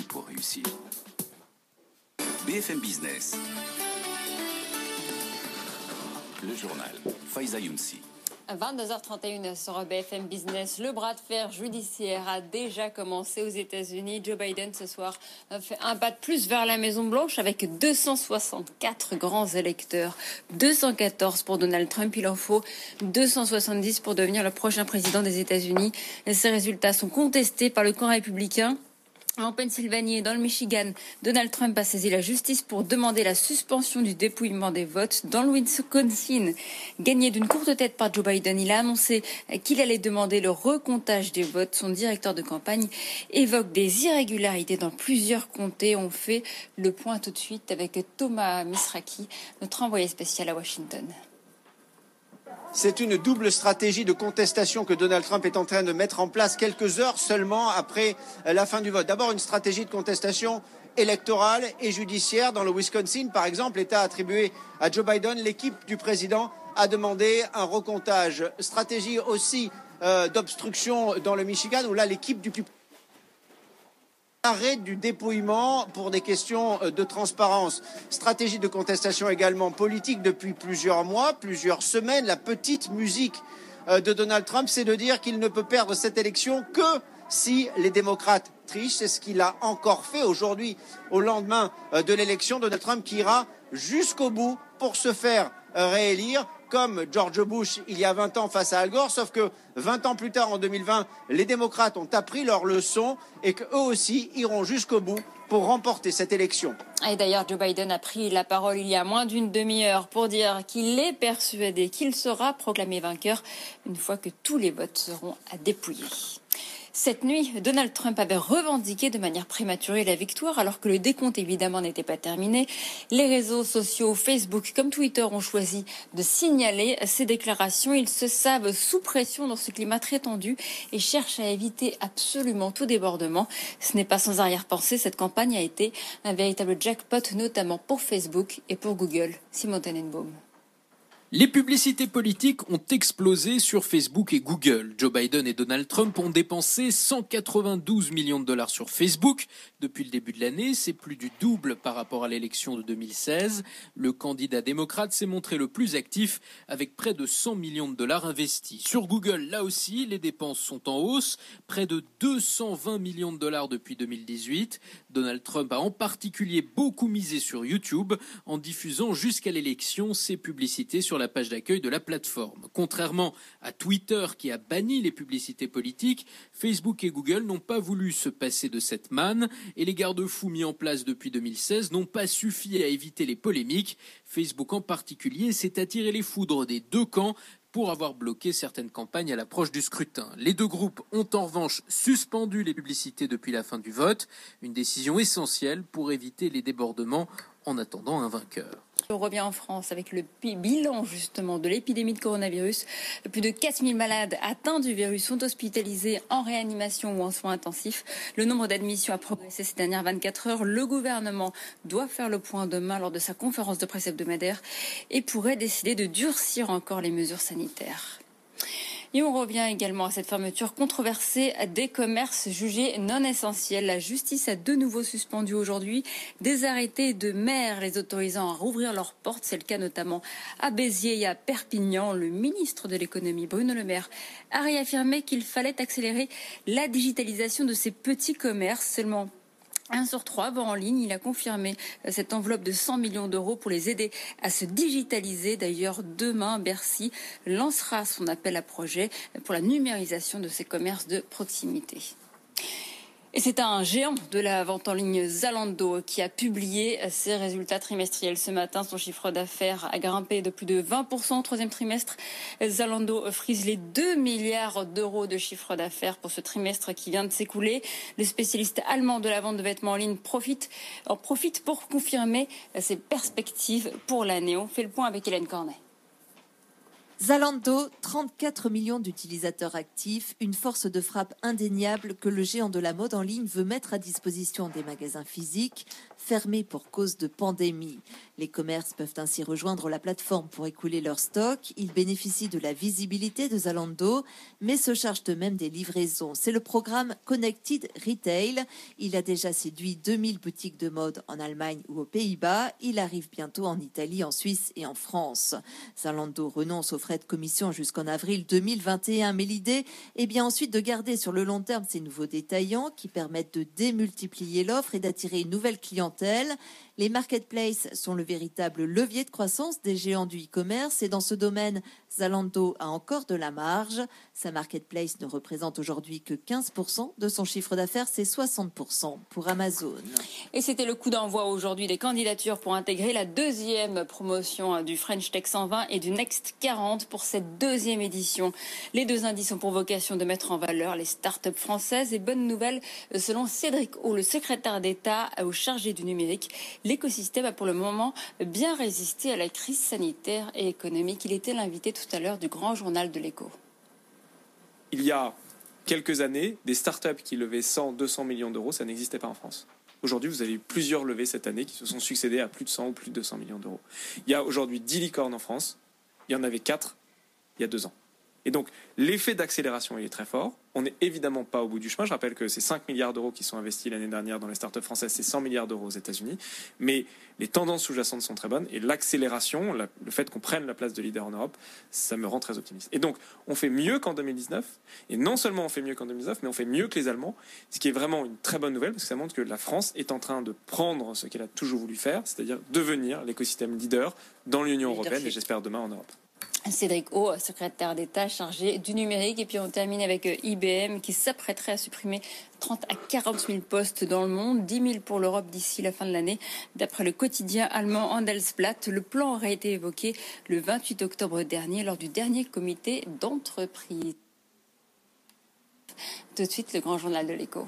Pour réussir. BFM Business. Le journal. Faiza Younsi. 22h31 sur BFM Business. Le bras de fer judiciaire a déjà commencé aux États-Unis. Joe Biden ce soir fait un pas de plus vers la Maison Blanche avec 264 grands électeurs, 214 pour Donald Trump. Il en faut 270 pour devenir le prochain président des États-Unis. Ces résultats sont contestés par le camp républicain. En Pennsylvanie et dans le Michigan, Donald Trump a saisi la justice pour demander la suspension du dépouillement des votes. Dans le Wisconsin, gagné d'une courte tête par Joe Biden, il a annoncé qu'il allait demander le recomptage des votes. Son directeur de campagne évoque des irrégularités dans plusieurs comtés. On fait le point tout de suite avec Thomas Misraki, notre envoyé spécial à Washington. C'est une double stratégie de contestation que Donald Trump est en train de mettre en place quelques heures seulement après la fin du vote. D'abord, une stratégie de contestation électorale et judiciaire. Dans le Wisconsin, par exemple, État attribué à Joe Biden, l'équipe du président a demandé un recomptage. Stratégie aussi euh, d'obstruction dans le Michigan, où là, l'équipe du arrêt du dépouillement pour des questions euh, de transparence. Stratégie de contestation également politique depuis plusieurs mois, plusieurs semaines. La petite musique euh, de Donald Trump, c'est de dire qu'il ne peut perdre cette élection que si les démocrates trichent. C'est ce qu'il a encore fait aujourd'hui, au lendemain euh, de l'élection. Donald Trump qui ira jusqu'au bout pour se faire réélire comme George Bush il y a 20 ans face à Al Gore, sauf que 20 ans plus tard, en 2020, les démocrates ont appris leur leçon et qu'eux aussi iront jusqu'au bout pour remporter cette élection. Et d'ailleurs, Joe Biden a pris la parole il y a moins d'une demi-heure pour dire qu'il est persuadé qu'il sera proclamé vainqueur une fois que tous les votes seront à dépouiller. Cette nuit, Donald Trump avait revendiqué de manière prématurée la victoire alors que le décompte évidemment n'était pas terminé. Les réseaux sociaux, Facebook comme Twitter ont choisi de signaler ces déclarations. Ils se savent sous pression dans ce climat très tendu et cherchent à éviter absolument tout débordement. Ce n'est pas sans arrière-pensée, cette campagne a été un véritable jackpot notamment pour Facebook et pour Google. Simon Tenenbaum. Les publicités politiques ont explosé sur Facebook et Google. Joe Biden et Donald Trump ont dépensé 192 millions de dollars sur Facebook depuis le début de l'année. C'est plus du double par rapport à l'élection de 2016. Le candidat démocrate s'est montré le plus actif avec près de 100 millions de dollars investis. Sur Google, là aussi, les dépenses sont en hausse. Près de 220 millions de dollars depuis 2018. Donald Trump a en particulier beaucoup misé sur YouTube en diffusant jusqu'à l'élection ses publicités sur la page d'accueil de la plateforme. Contrairement à Twitter qui a banni les publicités politiques, Facebook et Google n'ont pas voulu se passer de cette manne et les garde-fous mis en place depuis 2016 n'ont pas suffi à éviter les polémiques. Facebook en particulier s'est attiré les foudres des deux camps pour avoir bloqué certaines campagnes à l'approche du scrutin. Les deux groupes ont en revanche suspendu les publicités depuis la fin du vote, une décision essentielle pour éviter les débordements en attendant un vainqueur. On revient en France avec le bilan justement de l'épidémie de coronavirus. Plus de 4000 malades atteints du virus sont hospitalisés en réanimation ou en soins intensifs. Le nombre d'admissions a progressé ces dernières 24 heures. Le gouvernement doit faire le point demain lors de sa conférence de presse hebdomadaire et pourrait décider de durcir encore les mesures sanitaires. Et on revient également à cette fermeture controversée des commerces jugés non essentiels. La justice a de nouveau suspendu aujourd'hui des arrêtés de maires les autorisant à rouvrir leurs portes. C'est le cas notamment à Béziers et à Perpignan. Le ministre de l'économie, Bruno Le Maire, a réaffirmé qu'il fallait accélérer la digitalisation de ces petits commerces. Seulement un sur trois va en ligne. Il a confirmé euh, cette enveloppe de 100 millions d'euros pour les aider à se digitaliser. D'ailleurs, demain, Bercy lancera son appel à projet pour la numérisation de ces commerces de proximité. Et c'est un géant de la vente en ligne Zalando qui a publié ses résultats trimestriels ce matin. Son chiffre d'affaires a grimpé de plus de 20% au troisième trimestre. Zalando frise les 2 milliards d'euros de chiffre d'affaires pour ce trimestre qui vient de s'écouler. Le spécialiste allemand de la vente de vêtements en ligne en profite pour confirmer ses perspectives pour l'année. On fait le point avec Hélène Cornet. Zalando, 34 millions d'utilisateurs actifs, une force de frappe indéniable que le géant de la mode en ligne veut mettre à disposition des magasins physiques fermés pour cause de pandémie. Les commerces peuvent ainsi rejoindre la plateforme pour écouler leur stock. Ils bénéficient de la visibilité de Zalando, mais se chargent eux-mêmes des livraisons. C'est le programme Connected Retail. Il a déjà séduit 2000 boutiques de mode en Allemagne ou aux Pays-Bas. Il arrive bientôt en Italie, en Suisse et en France. Zalando renonce aux frais de commission jusqu'en avril 2021, mais l'idée est bien ensuite de garder sur le long terme ces nouveaux détaillants qui permettent de démultiplier l'offre et d'attirer une nouvelle clientèle. Les marketplaces sont le véritable levier de croissance des géants du e-commerce et dans ce domaine, Zalando a encore de la marge. Sa marketplace ne représente aujourd'hui que 15% de son chiffre d'affaires, c'est 60% pour Amazon. Et c'était le coup d'envoi aujourd'hui des candidatures pour intégrer la deuxième promotion du French Tech 120 et du Next 40 pour cette deuxième édition. Les deux indices ont pour vocation de mettre en valeur les startups françaises et bonne nouvelle selon Cédric O, le secrétaire d'État au chargé du numérique l'écosystème a pour le moment bien résisté à la crise sanitaire et économique. Il était l'invité tout à l'heure du grand journal de l'écho. Il y a quelques années, des startups qui levaient 100, 200 millions d'euros, ça n'existait pas en France. Aujourd'hui, vous avez eu plusieurs levées cette année qui se sont succédées à plus de 100 ou plus de 200 millions d'euros. Il y a aujourd'hui 10 licornes en France. Il y en avait 4 il y a deux ans. Et donc, l'effet d'accélération, il est très fort. On n'est évidemment pas au bout du chemin. Je rappelle que c'est 5 milliards d'euros qui sont investis l'année dernière dans les startups françaises, c'est 100 milliards d'euros aux États-Unis. Mais les tendances sous-jacentes sont très bonnes et l'accélération, le fait qu'on prenne la place de leader en Europe, ça me rend très optimiste. Et donc, on fait mieux qu'en 2019. Et non seulement on fait mieux qu'en 2019, mais on fait mieux que les Allemands, ce qui est vraiment une très bonne nouvelle parce que ça montre que la France est en train de prendre ce qu'elle a toujours voulu faire, c'est-à-dire devenir l'écosystème leader dans l'Union européenne et j'espère demain en Europe. Cédric O, secrétaire d'État chargé du numérique. Et puis on termine avec euh, IBM qui s'apprêterait à supprimer 30 à 40 000 postes dans le monde, 10 000 pour l'Europe d'ici la fin de l'année. D'après le quotidien allemand Handelsblatt, le plan aurait été évoqué le 28 octobre dernier lors du dernier comité d'entreprise. Tout de suite, le grand journal de l'écho.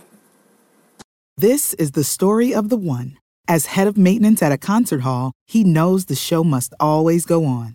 This is the story of the one. As head of maintenance at a concert hall, he knows the show must always go on.